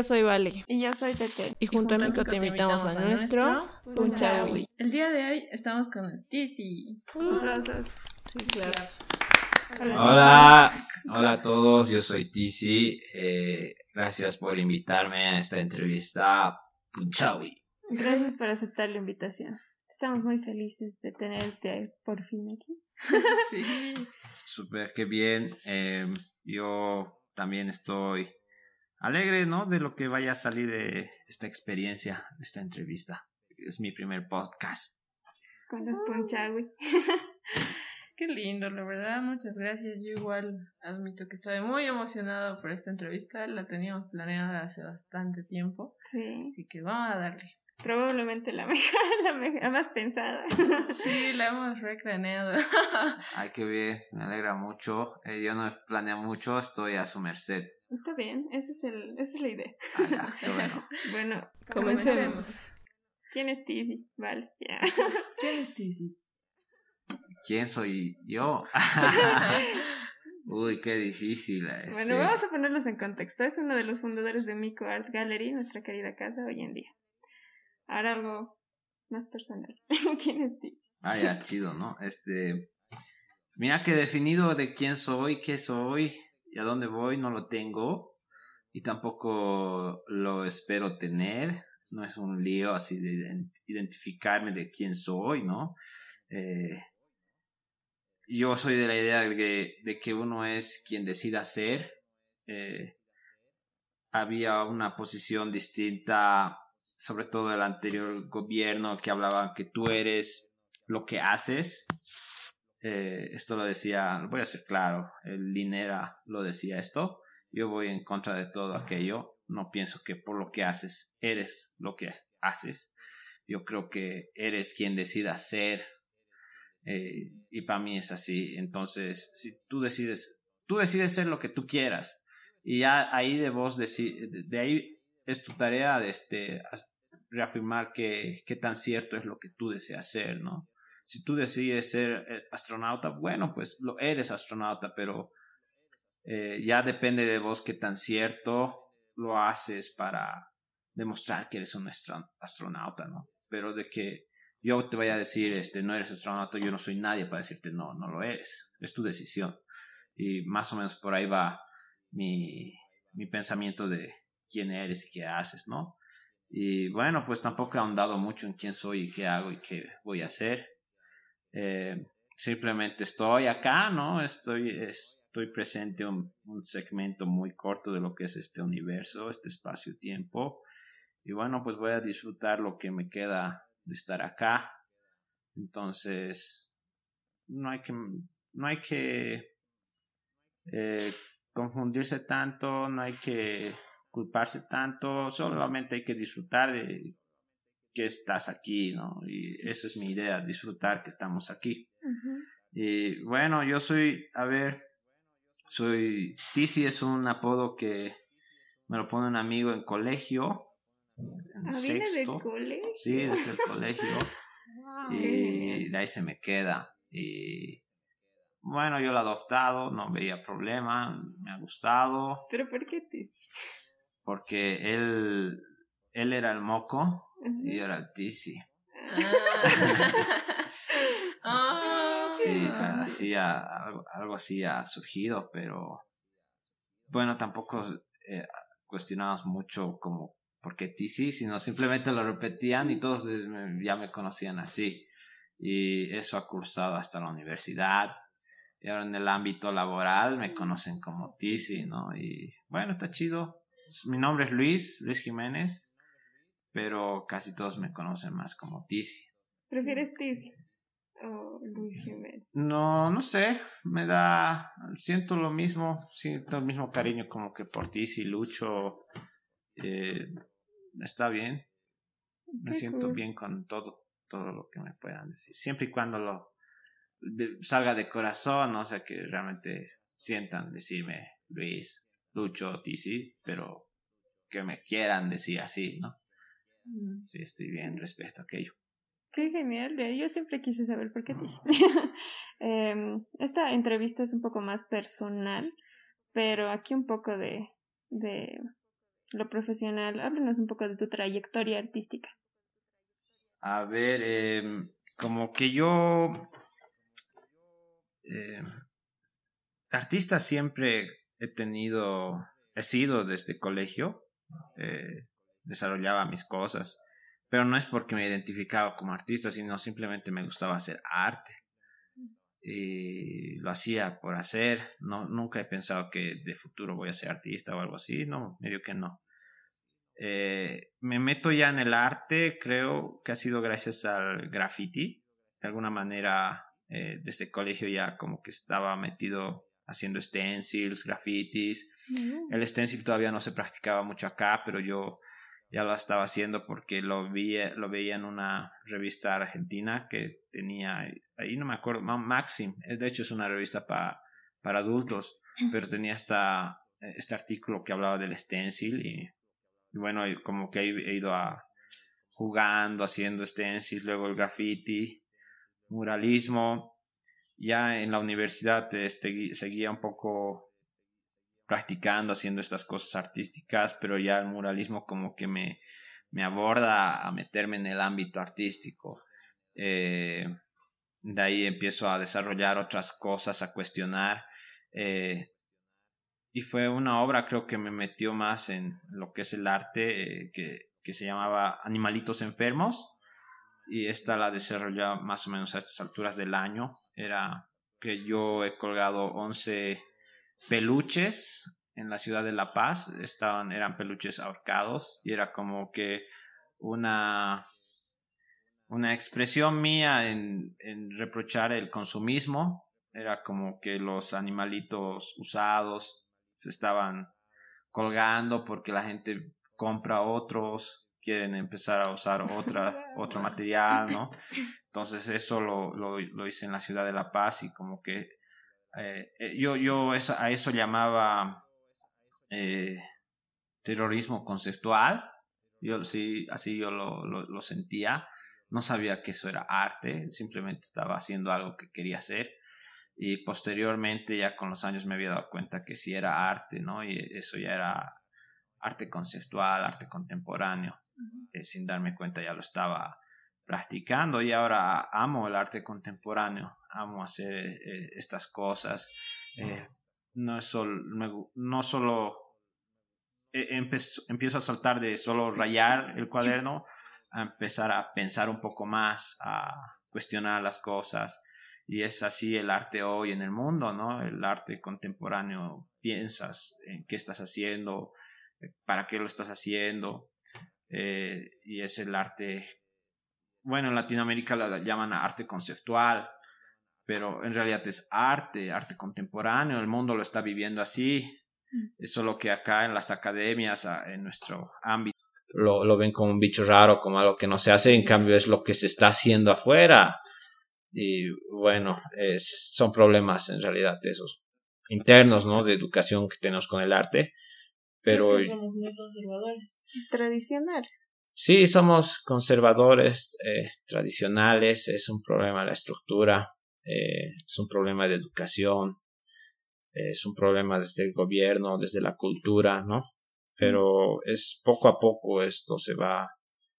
Yo soy Vale. Y yo soy Tete. Y junto a Mico te invitamos a nuestro Punchawi. El día de hoy estamos con el Tizi. Rosas. Sí, claro. Hola, hola a todos, yo soy Tizi. Eh, gracias por invitarme a esta entrevista Punchawi. Gracias por aceptar la invitación. Estamos muy felices de tenerte por fin aquí. Sí. Súper, qué bien. Eh, yo también estoy alegre, ¿no? De lo que vaya a salir de esta experiencia, de esta entrevista. Es mi primer podcast. Con los. Qué lindo, la verdad, muchas gracias. Yo igual admito que estoy muy emocionada por esta entrevista. La teníamos planeada hace bastante tiempo. Sí. Así que vamos a darle. Probablemente la mejor, la, mejor, la más pensada. Sí, la hemos recraneado. Ay, qué bien, me alegra mucho. Eh, yo no planeo mucho, estoy a su merced. Está bien, esa es, el, esa es la idea. Ah, ya, qué bueno. Bueno, Comencemos. ¿Quién es Tizi? Vale, ya. ¿Quién es Tizi? ¿Quién soy yo? Uy, qué difícil. Este. Bueno, vamos a ponerlos en contexto. Es uno de los fundadores de Mico Art Gallery, nuestra querida casa hoy en día. Ahora algo más personal. ¿Quién es Tizi? Ah, ya, chido, ¿no? Este. Mira que definido de quién soy, qué soy y a dónde voy, no lo tengo. Y tampoco lo espero tener. No es un lío así de ident- identificarme de quién soy, ¿no? Eh, yo soy de la idea de que, uno es quien decida ser. Eh, había una posición distinta, sobre todo el anterior gobierno, que hablaba que tú eres lo que haces. Eh, esto lo decía, voy a ser claro, el Linera lo decía esto. Yo voy en contra de todo aquello. No pienso que por lo que haces eres lo que haces. Yo creo que eres quien decida ser. Eh, y para mí es así. Entonces, si tú decides, tú decides ser lo que tú quieras. Y ya ahí de vos, de, de ahí es tu tarea de este, reafirmar que, tan cierto es lo que tú deseas ser, ¿no? Si tú decides ser eh, astronauta, bueno, pues lo eres astronauta, pero eh, ya depende de vos qué tan cierto lo haces para demostrar que eres un astro- astronauta, ¿no? Pero de que yo te vaya a decir, este, no eres astronauta, yo no soy nadie para decirte, no, no lo eres, es tu decisión. Y más o menos por ahí va mi, mi pensamiento de quién eres y qué haces, ¿no? Y bueno, pues tampoco he ahondado mucho en quién soy y qué hago y qué voy a hacer. Eh, simplemente estoy acá, ¿no? Estoy, estoy presente un, un segmento muy corto de lo que es este universo, este espacio-tiempo. Y bueno, pues voy a disfrutar lo que me queda de estar acá. Entonces, no hay que, no hay que eh, confundirse tanto, no hay que culparse tanto, solamente hay que disfrutar de que estás aquí, ¿no? Y eso es mi idea, disfrutar que estamos aquí. Y bueno, yo soy, a ver, soy, Tizi es un apodo que me lo pone un amigo en colegio, en Ah, sexto. Sí, desde el colegio. y de ahí se me queda. Y bueno, yo lo he adoptado, no veía problema, me ha gustado, ¿Pero por qué Tizi? porque él, él era el moco Y yo era el tizi. Ah. Sí, fue así, ha- algo, algo así ha surgido, pero bueno, tampoco eh, cuestionamos mucho como por qué tizi, sino simplemente lo repetían y todos ya me conocían así. Y eso ha cursado hasta la universidad. Y ahora en el ámbito laboral me conocen como Tizi, ¿no? Y bueno, está chido. Mi nombre es Luis, Luis Jiménez, pero casi todos me conocen más como Tizi. ¿Prefieres Tizi? O Luis Jiménez. No, no sé, me da, siento lo mismo, siento el mismo cariño como que por Tizi, Lucho, eh, está bien, me Qué siento cool. bien con todo, todo lo que me puedan decir, siempre y cuando lo salga de corazón, o sea, que realmente sientan decirme Luis, Lucho, Tizi, pero que me quieran decir así, ¿no? Mm. Sí, estoy bien, respeto a aquello. Qué genial, eh, yo siempre quise saber por qué Tizi. Em, esta entrevista es un poco más personal, pero aquí un poco de, de lo profesional. Háblanos un poco de tu trayectoria artística. A ver, em, como que yo... Eh, artista siempre he tenido, he sido desde colegio, eh, desarrollaba mis cosas, pero no es porque me identificaba como artista, sino simplemente me gustaba hacer arte. Y lo hacía por hacer, no, nunca he pensado que de futuro voy a ser artista o algo así, no, medio que no. Eh, me meto ya en el arte, creo que ha sido gracias al graffiti. De alguna manera, eh, desde colegio ya como que estaba metido haciendo stencils, grafitis. Mm. El stencil todavía no se practicaba mucho acá, pero yo ya lo estaba haciendo porque lo, vi, lo veía en una revista argentina que tenía, ahí no me acuerdo, Maxim, de hecho es una revista para para adultos, pero tenía esta, este artículo que hablaba del stencil y, bueno, como que he ido a, jugando, haciendo stencil, luego el graffiti, muralismo, ya en la universidad este, seguía un poco practicando, haciendo estas cosas artísticas, pero ya el muralismo como que me, me aborda a meterme en el ámbito artístico. Eh, de ahí empiezo a desarrollar otras cosas, a cuestionar. Eh, y fue una obra creo que me metió más en lo que es el arte, eh, que, que, se llamaba Animalitos Enfermos y esta la desarrollé más o menos a estas alturas del año. Era que yo he colgado 11 peluches en la ciudad de La Paz. Estaban, eran peluches ahorcados y era como que una, una expresión mía en, en reprochar el consumismo. Era como que los animalitos usados se estaban colgando porque la gente compra otros quieren empezar a usar otra, otro material, ¿no? Entonces eso lo, lo, lo, hice en la ciudad de La Paz y como que eh, eh, yo, yo a eso llamaba eh, terrorismo conceptual, yo sí, así yo lo, lo, lo sentía, no sabía que eso era arte, simplemente estaba haciendo algo que quería hacer. Y posteriormente ya con los años me había dado cuenta que sí era arte, ¿no? Y eso ya era arte conceptual, arte contemporáneo. Eh, sin darme cuenta ya lo estaba practicando. Y ahora amo el arte contemporáneo, amo hacer eh, estas cosas. Eh, no, es solo, no solo empiezo a saltar de solo rayar el cuaderno a empezar a pensar un poco más, a cuestionar las cosas. Y es así el arte hoy en el mundo, ¿no? El arte contemporáneo, piensas en qué estás haciendo, para qué lo estás haciendo, eh, y es el arte, bueno, en Latinoamérica la llaman arte conceptual, pero en realidad es arte, arte contemporáneo, el mundo lo está viviendo así, mm. es solo que acá en las academias, en nuestro ámbito, lo, lo ven como un bicho raro, como algo que no se hace, en cambio es lo que se está haciendo afuera. Y bueno, es, son problemas en realidad esos internos, ¿no? De educación que tenemos con el arte pero... somos muy conservadores. Tradicionales. Sí, somos conservadores, eh, tradicionales, es un problema la estructura, eh, es un problema de educación, es un problema desde el gobierno, desde la cultura, ¿no? Pero es poco a poco esto se va,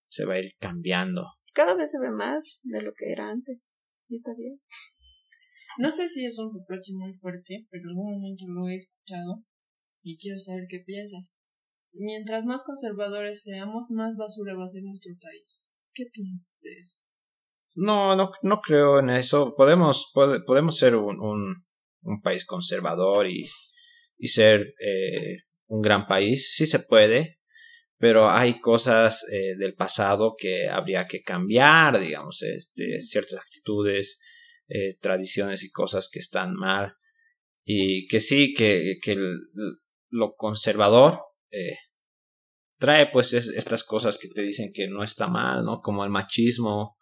se va a ir cambiando. Cada vez se ve más de lo que era antes, y está bien. No sé si es un reproche muy fuerte, pero en algún momento lo he escuchado y quiero saber qué piensas. Mientras más conservadores seamos, más basura va a ser nuestro país. ¿Qué piensas de eso? No, no, no creo en eso. Podemos, podemos ser un, un, país conservador y, y ser eh, un gran país. Sí se puede, pero hay cosas eh, del pasado que habría que cambiar, digamos, este, ciertas actitudes, eh, tradiciones y cosas que están mal. Y que sí, que, que lo conservador eh, trae pues estas cosas que te dicen que no está mal, ¿no? Como el machismo,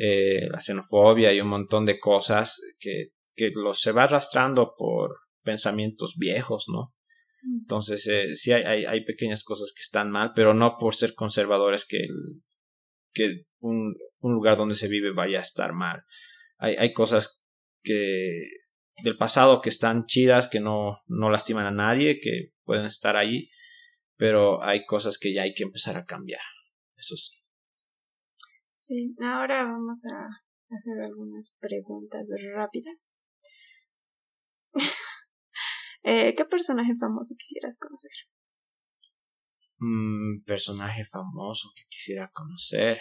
eh, la xenofobia y un montón de cosas que, que se va arrastrando por pensamientos viejos, ¿no? Entonces, eh, sí hay, hay, pequeñas cosas que están mal, pero no por ser conservadores que, que un, un lugar donde se vive vaya a estar mal. Hay, hay cosas que del pasado que están chidas, que no, no lastiman a nadie, que pueden estar ahí, pero hay cosas que ya hay que empezar a cambiar. Eso sí. Sí, ahora vamos a hacer algunas preguntas rápidas. eh, ¿Qué personaje famoso quisieras conocer? Mm, personaje famoso que quisiera conocer.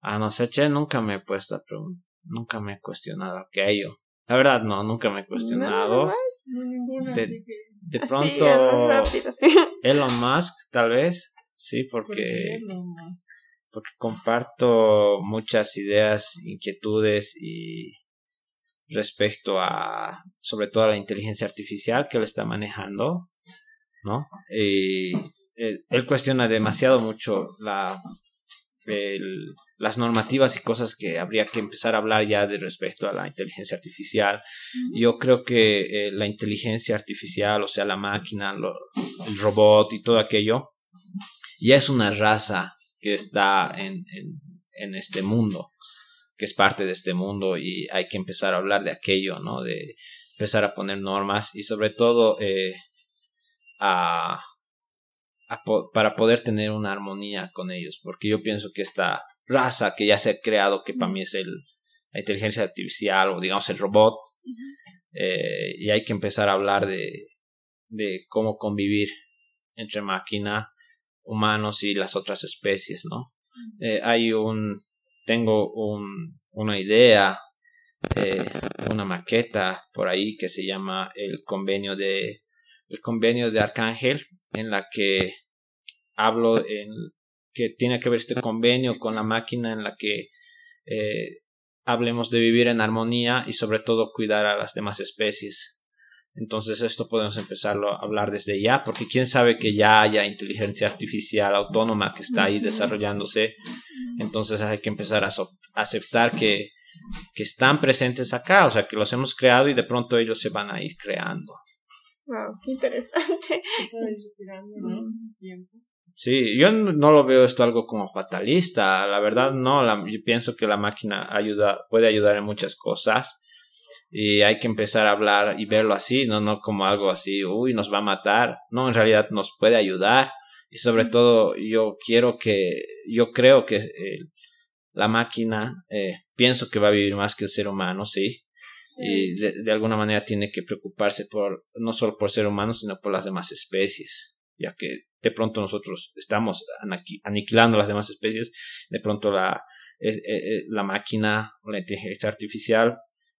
Ah, no sé, che, nunca me he puesto a preguntar, nunca me he cuestionado aquello. La verdad, no, nunca me he cuestionado. de, de pronto, Elon Musk, tal vez, sí, porque, porque comparto muchas ideas, inquietudes y respecto a, sobre todo a la inteligencia artificial que él está manejando, ¿no? Y él, él cuestiona demasiado mucho la, el, las normativas y cosas que habría que empezar a hablar ya de respecto a la inteligencia artificial. Yo creo que eh, la inteligencia artificial, o sea, la máquina, el robot y todo aquello, ya es una raza que está en, en, en, este mundo, que es parte de este mundo y hay que empezar a hablar de aquello, ¿no? De empezar a poner normas y sobre todo eh, a, a para poder tener una armonía con ellos, porque yo pienso que esta raza que ya se ha creado, que para mí es el, la inteligencia artificial o digamos el robot. Eh, y hay que empezar a hablar de, de cómo convivir entre máquina, humanos y las otras especies, ¿no? Eh, hay un, tengo un, una idea, eh, una maqueta por ahí que se llama el convenio de, el convenio de Arcángel, en la que hablo en que tiene que ver este convenio con la máquina en la que eh, hablemos de vivir en armonía y sobre todo cuidar a las demás especies. Entonces esto podemos empezarlo a hablar desde ya, porque quién sabe que ya haya inteligencia artificial autónoma que está ahí desarrollándose. Entonces hay que empezar a aceptar que, que están presentes acá, o sea, que los hemos creado y de pronto ellos se van a ir creando. Wow, qué interesante. Sí, yo no lo veo esto algo como fatalista, la verdad no, la, yo pienso que la máquina ayuda, puede ayudar en muchas cosas y hay que empezar a hablar y verlo así, no, no como algo así, uy, nos va a matar, no, en realidad nos puede ayudar y sobre todo yo quiero que, yo creo que eh, la máquina, eh, pienso que va a vivir más que el ser humano, sí, y de, de alguna manera tiene que preocuparse por, no solo por ser humano, sino por las demás especies ya que de pronto nosotros estamos aniquilando las demás especies, de pronto la, eh, eh, la máquina o la inteligencia artificial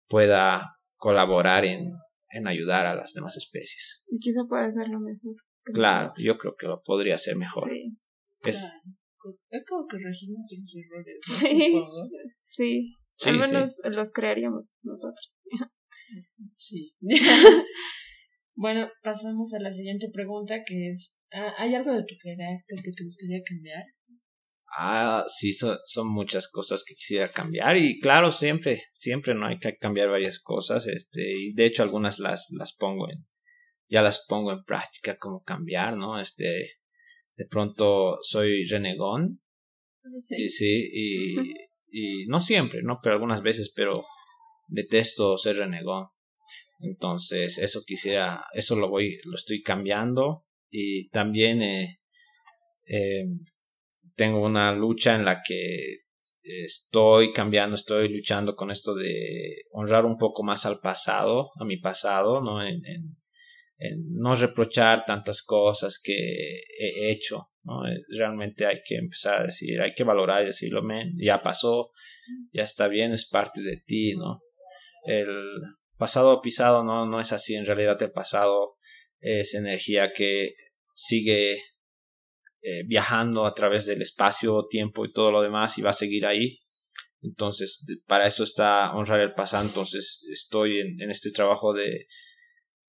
pueda colaborar en, en ayudar a las demás especies. Y quizá pueda hacerlo mejor. Claro, yo creo que lo podría hacer mejor. Sí. Es, es como que regimos nuestros errores. ¿no? Sí. sí. Al menos sí. los crearíamos nosotros. Sí. Bueno, pasamos a la siguiente pregunta que es, ¿hay algo de tu carácter que te gustaría cambiar? Ah, sí, son, son muchas cosas que quisiera cambiar y claro, siempre, siempre no hay que cambiar varias cosas, este, y de hecho algunas las, las pongo en, ya las pongo en práctica como cambiar, ¿no? Este, de pronto soy renegón, sí, y, sí, y, y no siempre, ¿no? Pero algunas veces, pero detesto ser renegón. Entonces, eso quisiera, eso lo voy, lo estoy cambiando y también eh, eh, tengo una lucha en la que estoy cambiando, estoy luchando con esto de honrar un poco más al pasado, a mi pasado, ¿no? En, no reprochar tantas cosas que he hecho, ¿no? Realmente hay que empezar a decir, hay que valorar y decirlo, men, ya pasó, ya está bien, es parte de ti, ¿no? El, pasado pisado no, no es así, en realidad el pasado es energía que sigue eh, viajando a través del espacio, tiempo y todo lo demás y va a seguir ahí. Entonces, para eso está honrar el pasado. Entonces, estoy en, en este trabajo de,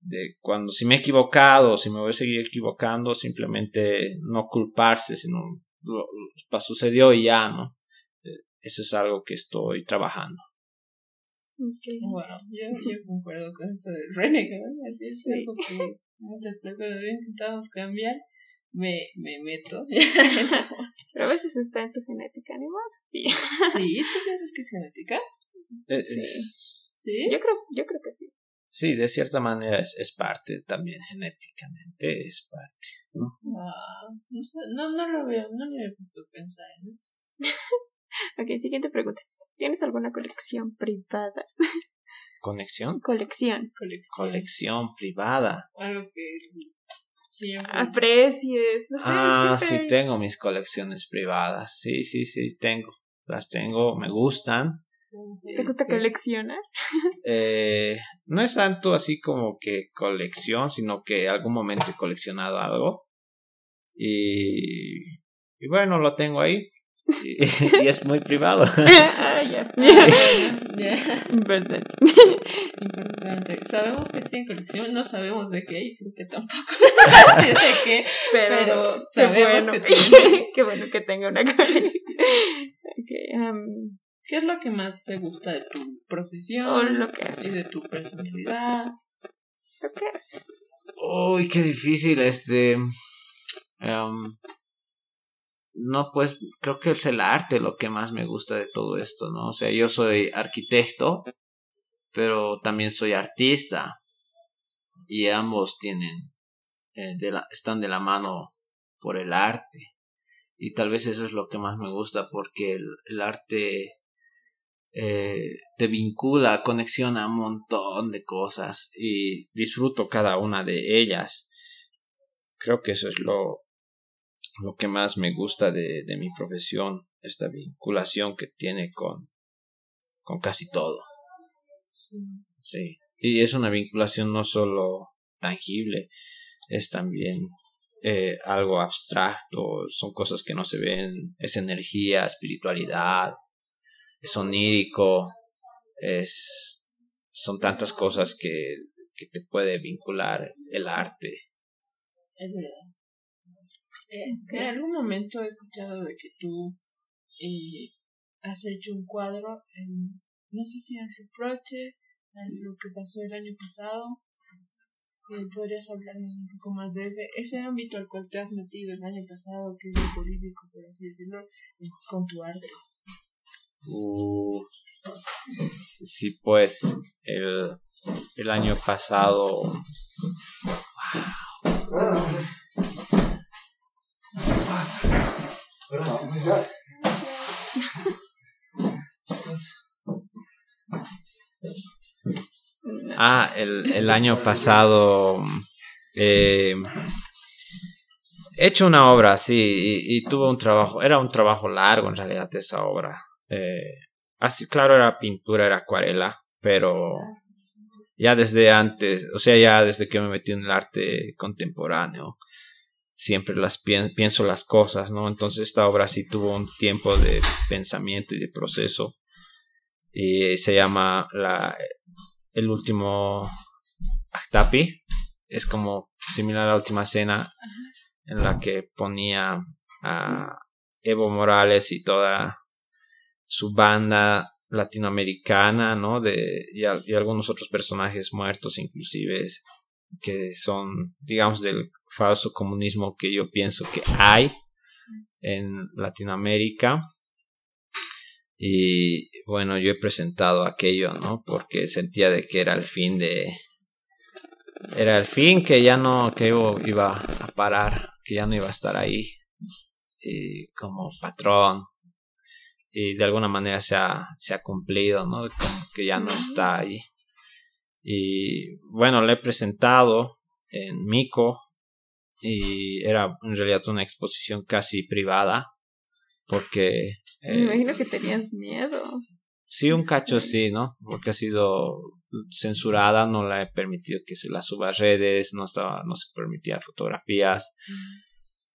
de cuando si me he equivocado, si me voy a seguir equivocando, simplemente no culparse, sino lo, lo sucedió y ya, ¿no? Eh, eso es algo que estoy trabajando. Okay. Wow, yo, yo concuerdo con esto del renegar, así es sí. algo que muchas personas intentamos cambiar, me, me meto. Pero a veces está en tu genética, ¿no? Sí. sí, ¿tú piensas que es genética? Eh, sí. es... ¿Sí? Yo creo, yo creo que sí. sí, de cierta manera es, es parte también genéticamente, es parte. ¿no? Ah, no, sé, no, no lo veo, no me he puesto a pensar en eso. Ok, siguiente pregunta. ¿Tienes alguna colección privada? Conexión, Colección. Colección. colección privada. Algo que siempre. Aprecies. No sé, Ah, siempre- sí, tengo mis colecciones privadas. Sí, sí, sí, tengo. Las tengo, me gustan. ¿Te gusta Este, coleccionar? Eh, no es tanto así como que colección, sino que algún momento he coleccionado algo. Y, y bueno, lo tengo ahí. Y, y es muy privado. ah, ya. Ya, Importante. importante. Sabemos que tiene colección, no sabemos de qué y porque tampoco sé de qué. Pero, Pero qué sabemos bueno. que tiene. qué bueno que tenga una colección. Ok, um, ¿Qué es lo que más te gusta de tu o profesión lo que y haces. de tu personalidad? Lo que haces. Uy, qué difícil este. em, no, pues creo que es el arte lo que más me gusta de todo esto, ¿no? O sea, yo soy arquitecto, pero también soy artista. Y ambos tienen, eh, de la, están de la mano por el arte. Y tal vez eso es lo que más me gusta porque el, el arte eh, te vincula, conexiona un montón de cosas y disfruto cada una de ellas. Creo que eso es lo, lo que más me gusta de, de mi profesión, esta vinculación que tiene con, con casi todo. Sí. Y es una vinculación no solo tangible, es también eh, algo abstracto, son cosas que no se ven, es energía, espiritualidad, es onírico, es, son tantas cosas que, que te puede vincular el arte. Es verdad. Eh, en algún momento he escuchado de que tú eh, has hecho un cuadro, en, no sé si en reproche a lo que pasó el año pasado. Eh, ¿Podrías hablarme un poco más de ese, ese ámbito al cual te has metido el año pasado, que es el político, por así decirlo, eh, con tu arte? Uh, sí, pues el, el año pasado Ah, el, el año pasado eh, he hecho una obra, sí, y, y tuve un trabajo, era un trabajo largo en realidad esa obra. Eh, así, claro, era pintura, era acuarela, pero ya desde antes, o sea, ya desde que me metí en el arte contemporáneo, siempre las pien- pienso las cosas, ¿no? Entonces esta obra sí tuvo un tiempo de pensamiento y de proceso. Y se llama la, El último Actapi. Es como similar a la última cena en la que ponía a Evo Morales y toda su banda latinoamericana, ¿no? De, y algunos otros personajes muertos inclusive que son, digamos, del falso comunismo que yo pienso que hay en Latinoamérica. Y bueno, yo he presentado aquello, ¿no? Porque sentía de que era el fin de... Era el fin que ya no, que yo iba a parar, que ya no iba a estar ahí y como patrón. Y de alguna manera se ha, se ha cumplido, ¿no? Como que ya no está ahí. Y bueno, le he presentado en Mico y era en realidad una exposición casi privada porque Me eh, imagino que tenías miedo. sí un cacho sí, ¿no? Porque ha sido censurada, no la he permitido que se la suba a redes, no estaba, no se permitía fotografías,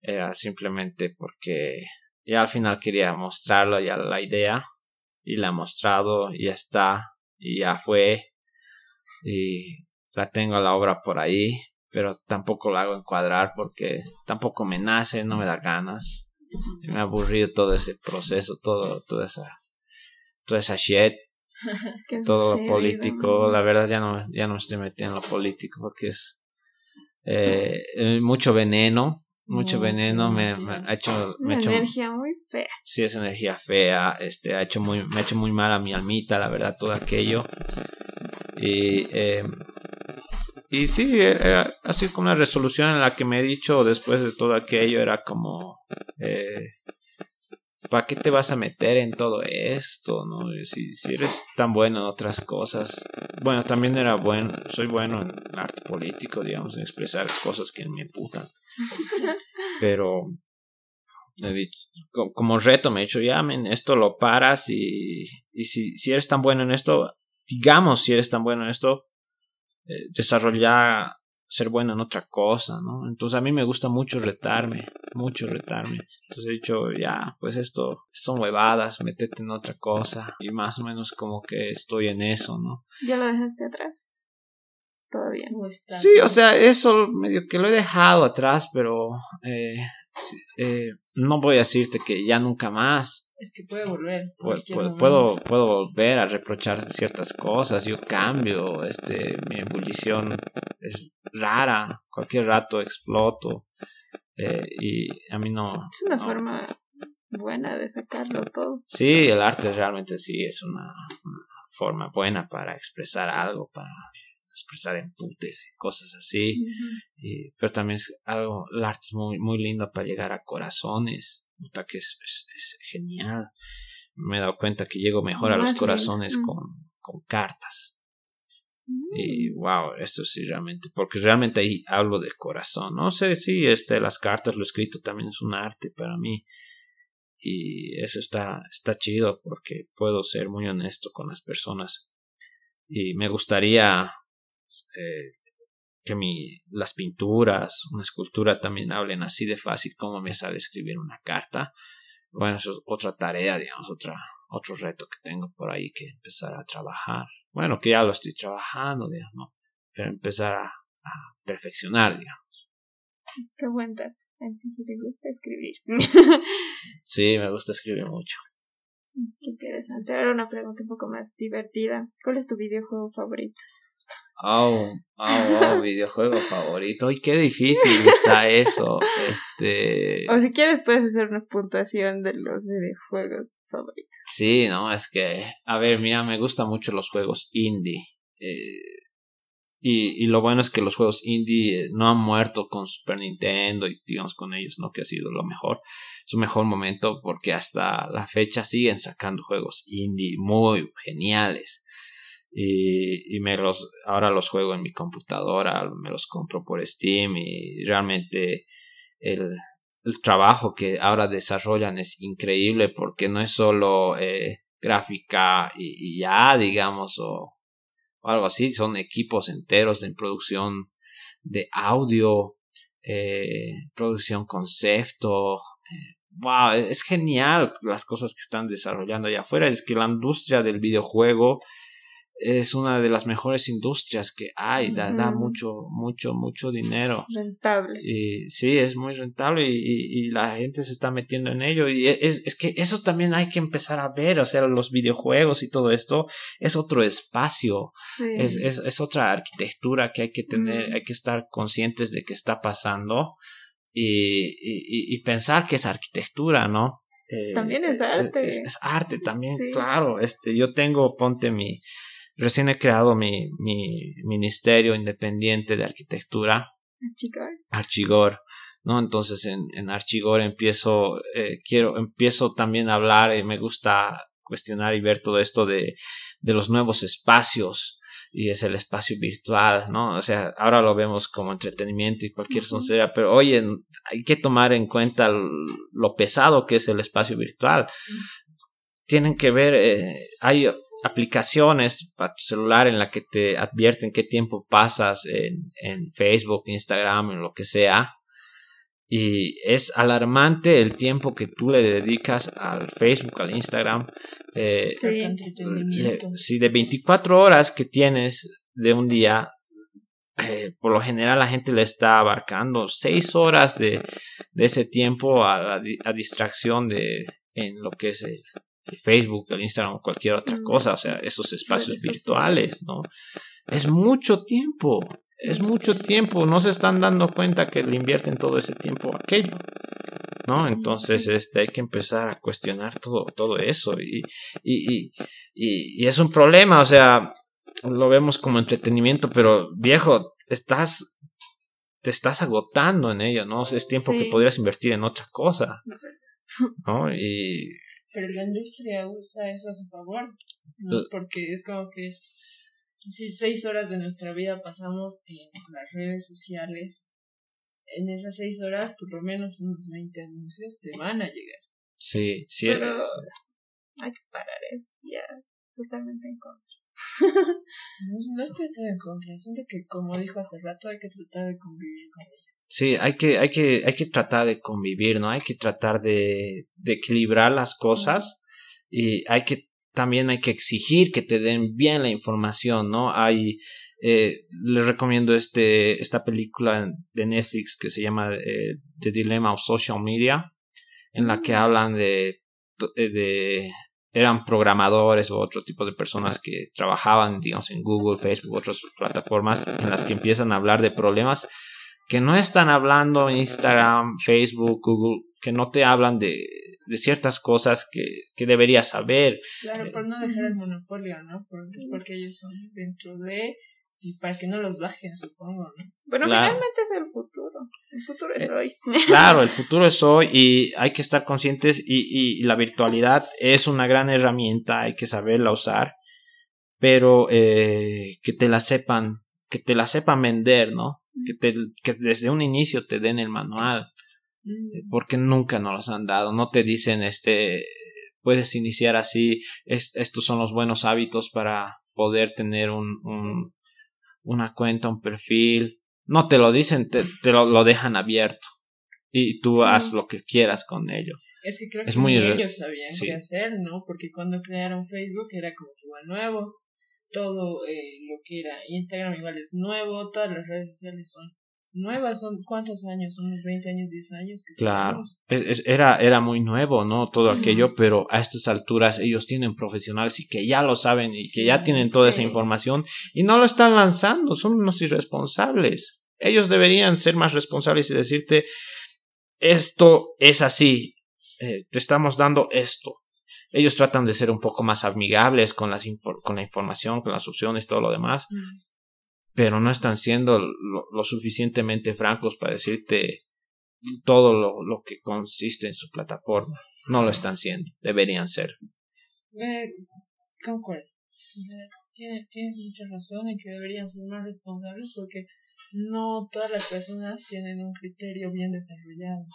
era simplemente porque ya al final quería mostrarlo ya la idea y la he mostrado y ya está y ya fue y la tengo la obra por ahí pero tampoco la hago encuadrar porque tampoco me nace no me da ganas me ha aburrido todo ese proceso todo toda esa toda esa shit ¿Qué ha todo lo político la verdad ya no ya no me estoy metiendo en lo político porque es eh, eh, mucho veneno mucho veneno me, demasiado. me ha hecho me Una ha hecho energía muy fea. sí es energía fea, este ha hecho muy, me ha hecho muy mal a mi almita, la verdad, todo aquello. Y eh, y sí, era así como una resolución en la que me he dicho después de todo aquello, era como, eh, ¿para qué te vas a meter en todo esto? ¿no? Si, si eres tan bueno en otras cosas. Bueno, también era bueno, soy bueno en arte político, digamos, en expresar cosas que me putan. Pero dicho, como reto me he dicho, ya, men, esto lo paras y, y si, si eres tan bueno en esto, digamos si eres tan bueno en esto, eh, desarrollar ser bueno en otra cosa, ¿no? Entonces a mí me gusta mucho retarme, mucho retarme. Entonces he dicho, ya, pues esto son huevadas, metete en otra cosa. Y más o menos como que estoy en eso, ¿no? ¿Ya lo dejaste atrás? Todavía. Sí, o sea, eso medio que lo he dejado atrás, pero eh, eh, no voy a decirte que ya nunca más. Es que puede volver. Puedo, puedo, puedo, volver a reprochar ciertas cosas. Yo cambio, este, mi ebullición es rara. Cualquier rato exploto. Eh, y a mí no. Es una forma buena de sacarlo todo. Sí, el arte realmente sí es una, forma buena para expresar algo, para expresar emputes y cosas así. pero también es algo, el arte es muy, muy lindo para llegar a corazones que es, es, genial. Me he dado cuenta que llego mejor a los corazones con, con cartas. Y wow, mm. eso sí realmente, porque realmente ahí hablo de corazón. No sé si este, las cartas, lo escrito también es un arte para mí. Y eso está, está chido porque puedo ser muy honesto con las personas. Y me gustaría eh, que mi, las pinturas, una escultura también hablen así de fácil como me sale escribir una carta. Bueno, eso es otra tarea, digamos, otra, otro reto que tengo por ahí que empezar a trabajar. Bueno, que ya lo estoy trabajando, digamos, pero empezar a, perfeccionar, digamos. Qué cuenta. te gusta escribir. sí, me gusta escribir mucho. Qué interesante. Ahora una pregunta un poco más divertida. ¿Cuál es tu videojuego favorito? Oh, oh, videojuego favorito. Uy, qué difícil está eso. Este. O si quieres, puedes hacer una puntuación de los videojuegos favoritos. Sí, no, es que. A ver, mira, me gustan mucho los juegos indie. Eh, y, y lo bueno es que los juegos indie no han muerto con Super Nintendo y digamos con ellos, ¿no? Que ha sido lo mejor, su mejor momento porque hasta la fecha siguen sacando juegos indie muy geniales y, y me los ahora los juego en mi computadora me los compro por Steam y realmente el, el trabajo que ahora desarrollan es increíble porque no es solo eh, gráfica y, ya digamos o, algo así son equipos enteros de producción de audio eh, producción concepto wow es genial las cosas que están desarrollando allá afuera es que la industria del videojuego es una de las mejores industrias que hay, da, da mucho, mucho, mucho dinero. Rentable. Y sí, es muy rentable y, y, la gente se está metiendo en ello. Y es, es que eso también hay que empezar a ver, o sea, los videojuegos y todo esto es otro espacio, es, es, es, otra arquitectura que hay que tener, hay que estar conscientes de que está pasando y, y, y pensar que es arquitectura, ¿no? también es arte. Es, arte también, claro. Este, yo tengo, ponte mi, Recién he creado mi, mi ministerio independiente de arquitectura. Archigor. Archigor. ¿no? Entonces en, en Archigor empiezo, eh, quiero, empiezo también a hablar y me gusta cuestionar y ver todo esto de, de los nuevos espacios y es el espacio virtual, ¿no? O sea, ahora lo vemos como entretenimiento y cualquier uh pero oye, hay que tomar en cuenta lo pesado que es el espacio virtual. Tienen que ver, eh, hay aplicaciones para tu celular en la que te advierten qué tiempo pasas en, en Facebook, Instagram, en lo que sea. Y es alarmante el tiempo que tú le dedicas al Facebook, al Instagram. Eh, si de 24 horas que tienes de un día, eh, por lo general la gente le está abarcando 6 horas de, de ese tiempo a, a, distracción de, en lo que es el, el Facebook, el Instagram o cualquier otra mm. cosa, o sea, esos espacios virtuales, ¿no? Es mucho tiempo, es mucho tiempo, no se están dando cuenta que le invierten todo ese tiempo a aquello, ¿no? Entonces, este, hay que empezar a cuestionar todo, todo eso y, y, y, es un problema, o sea, lo vemos como entretenimiento, pero viejo, estás, te estás agotando en ello, ¿no? Es tiempo que podrías invertir en otra cosa, ¿no? Y Pero la industria usa eso a su favor, ¿no? Porque es como que si seis horas de nuestra vida pasamos en las redes sociales, en esas seis horas por lo menos unos 20 anuncios te van a llegar. sí, sí, Pero- es- Hay que parar eso. Ya, totalmente en contra. No, no estoy tan en contra, siento que como dijo hace rato hay que tratar de convivir con ella. Sí, hay que, hay que, hay que tratar de convivir, ¿no? Hay que tratar de, de equilibrar las cosas y hay que, también hay que exigir que te den bien la información, ¿no? Hay, eh, les recomiendo este, esta película de Netflix que se llama eh, The Dilemma of Social Media, en la que hablan de, eh, de, eran programadores o otro tipo de personas que trabajaban, digamos, en Google, Facebook, otras plataformas, en las que empiezan a hablar de problemas que no están hablando en Instagram, Facebook, Google, que no te hablan de, de ciertas cosas que, que deberías saber. Claro, por no dejar el monopolio, ¿no? Porque, porque ellos son dentro de... Y para que no los bajen, supongo, ¿no? Bueno, Claro. finalmente es el futuro. El futuro es Eh, hoy. Claro, el futuro es hoy y hay que estar conscientes y, y- y la virtualidad es una gran herramienta, hay que saberla usar, pero eh, que te la sepan, que te la sepan vender, ¿no? Que, te, que desde un inicio te den el manual. Mm. porque nunca nos los han dado. No te dicen, este, puedes iniciar así, es- estos son los buenos hábitos para poder tener un, un- una cuenta, un perfil. No te lo dicen, te, te lo, lo dejan abierto. Y tú Sí. haz lo que quieras con ello. Es que creo Es que muy ellos sabían sí. qué hacer, ¿no? Porque cuando crearon Facebook era como que igual nuevo. Todo eh, lo que era Instagram igual es nuevo. Todas las redes sociales son nuevas. ¿Son cuántos años? ¿Unos 20 años, 10 años? que Claro? Es- era, era muy nuevo, ¿no? Todo aquello, pero a estas alturas ellos tienen profesionales y que ya lo saben y que ya tienen toda esa información y no lo están lanzando, son unos irresponsables. Ellos deberían ser más responsables y decirte, esto es así, eh, te estamos dando esto. Ellos tratan de ser un poco más amigables con, las con la información, con las opciones, todo lo demás, Mm. pero no están siendo lo, lo suficientemente francos para decirte todo lo, lo que consiste en su plataforma. No lo están siendo, deberían ser. Eh, concuerdo. Eh, Tienes mucha razón en que deberían ser más responsables porque no todas las personas tienen un criterio bien desarrollado.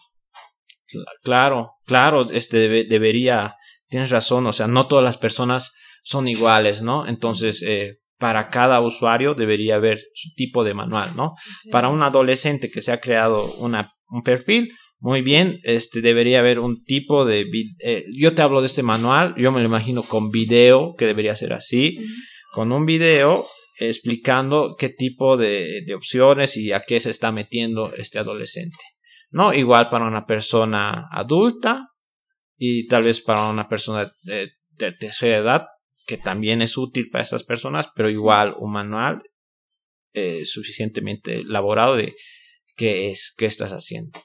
Cla- Claro, claro, este debe- debería, tienes razón, o sea, no todas las personas son iguales, ¿no? Entonces, eh, para cada usuario debería haber su tipo de manual, ¿no? Sí. Para un adolescente que se ha creado una, un perfil, muy bien, este debería haber un tipo de eh, yo te hablo de este manual, yo me lo imagino con video, que debería ser así, con un video explicando qué tipo de, de opciones y a qué se está metiendo este adolescente. No, igual para una persona adulta y tal vez para una persona de, de tercera edad, que también es útil para estas personas, pero igual un manual eh, suficientemente elaborado de qué es, qué estás haciendo.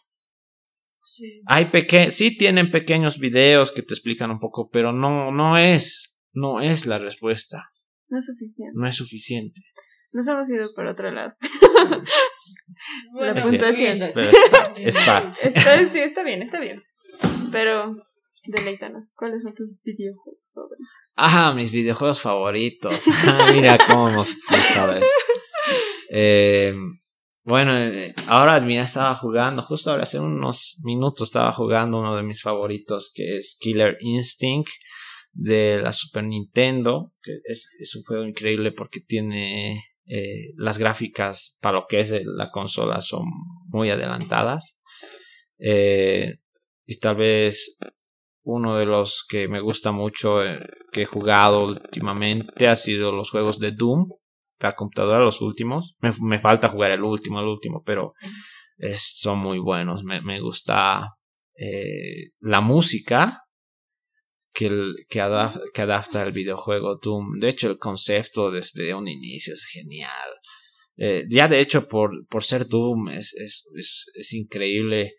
Sí. Hay peque sí tienen pequeños videos que te explican un poco, pero no, no es, no es la respuesta, No es suficiente. no es suficiente. Nos hemos ido por otro lado. Bueno, cierto. puntuación. Pero es parte, es parte. Está, sí, está bien, está bien. Pero, deleítanos. ¿Cuáles son tus videojuegos favoritos? Ah, mis videojuegos favoritos. Ah, Mira cómo hemos cruzado eso. Eh, bueno, ahora mira, estaba jugando, justo ahora hace unos minutos estaba jugando uno de mis favoritos que es Killer Instinct de la Super Nintendo, que es, es un juego increíble porque tiene eh, las gráficas para lo que es la consola son muy adelantadas. Eh, y tal vez uno de los que me gusta mucho eh, que he jugado últimamente ha sido los juegos de Doom la computadora los últimos. Me, me falta jugar el último el último pero son muy buenos. Me, me gusta eh, la música que, el- que, adap- que adapta el videojuego Doom. De hecho el concepto desde un inicio es genial. Eh, ya de hecho por, por ser Doom es, es, es, es increíble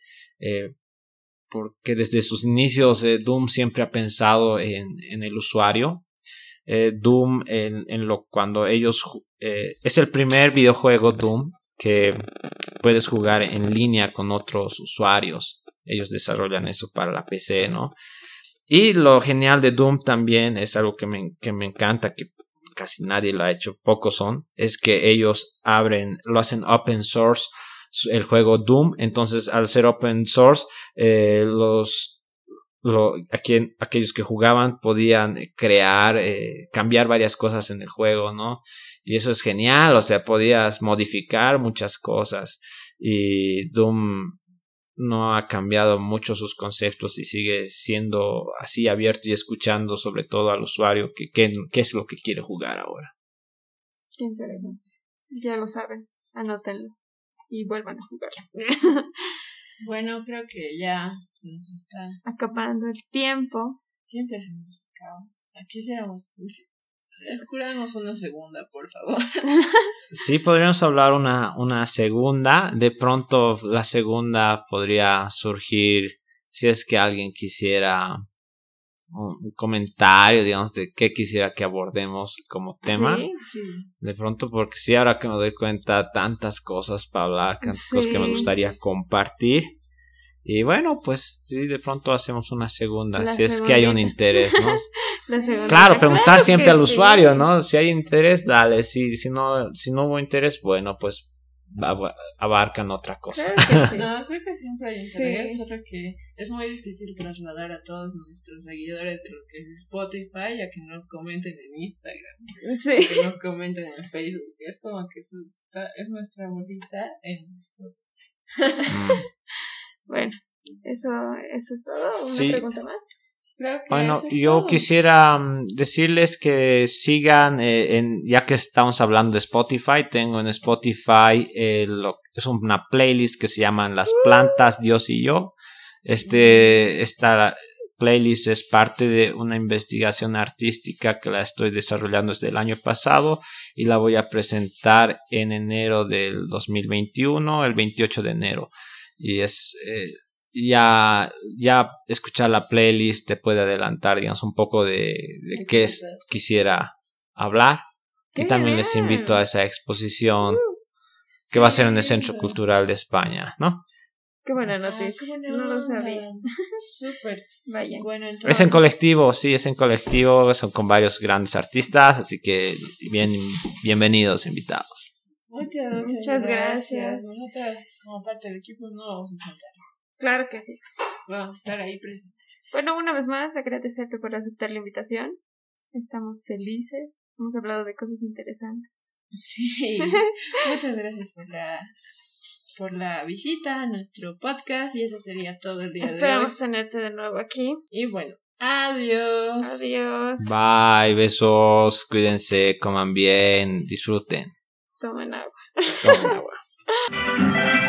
porque desde sus inicios eh, Doom siempre ha pensado en, el usuario. Eh, Doom, en, en lo, cuando ellos... eh, es el primer videojuego Doom que puedes jugar en línea con otros usuarios. Ellos desarrollan eso para la PC, ¿no? Y lo genial de Doom también es algo que me, que me encanta, que casi nadie lo ha hecho, pocos son, es que ellos abren, lo hacen open source el juego Doom. Entonces, al ser open source, eh, los aquellos que jugaban podían crear, eh, cambiar varias cosas en el juego, ¿no? Y eso es genial, o sea, podías modificar muchas cosas. Y Doom no ha cambiado mucho sus conceptos y sigue siendo así abierto y escuchando sobre todo al usuario que qué es lo que quiere jugar ahora. Interesante. Ya lo saben, anótenlo y vuelvan a jugar. bueno, creo que ya se nos está acabando el tiempo. Siempre se nos acaba. Aquí quisiéramos Curamos una segunda, por favor. Sí, podríamos hablar una, una segunda. De pronto la segunda podría surgir si es que alguien quisiera un comentario, digamos, de qué quisiera que abordemos como tema. Sí, De pronto, porque sí, ahora que me doy cuenta, tantas cosas para hablar, tantas cosas que me gustaría compartir. Y bueno, pues sí, de pronto hacemos una segunda, si es que hay un interés, ¿no? claro, preguntar siempre al usuario, ¿no? Si hay interés, dale, si, si, no, si no hubo interés, bueno, pues abarcan otra cosa. no, creo que siempre hay interés, solo que es muy difícil trasladar a todos nuestros seguidores de lo que es Spotify a que nos comenten en Instagram, que nos comenten en Facebook. Es como que eso es nuestra bolita en Spotify. Mm. bueno, eso, eso es todo. ¿Una pregunta más? Bueno, yo quisiera mm, decirles que sigan, eh, en, ya que estamos hablando de Spotify, tengo en Spotify eh, es una playlist que se llaman Las plantas, Dios y yo. Este, esta playlist es parte de una investigación artística que la estoy desarrollando desde el año pasado y la voy a presentar en enero del 2021, el 28 de enero. Y es, eh, ya, ya escuchar la playlist te puede adelantar, digamos, un poco de, de qué es, quisiera hablar. Y también les invito a esa exposición uh. que va a ser en el Centro Cultural de España, ¿no? Qué buena noticia. no lo sabía. Súper. Vaya. Bueno, Es en colectivo, sí, es en colectivo, son con varios grandes artistas, así que bien, bienvenidos invitados. Muchas, muchas, gracias. Nosotras, como parte del equipo, no vamos a faltar. Claro que sí. Vamos a estar ahí presentes. Bueno, una vez más, agradecerte por aceptar la invitación. Estamos felices. Hemos hablado de cosas interesantes. Sí. Muchas gracias por la por la visita a nuestro podcast y eso sería todo el día de hoy. Esperamos tenerte de nuevo aquí. Y bueno, adiós. Adiós. Bye, besos, cuídense, coman bien, disfruten. Tomen agua. Tomen agua.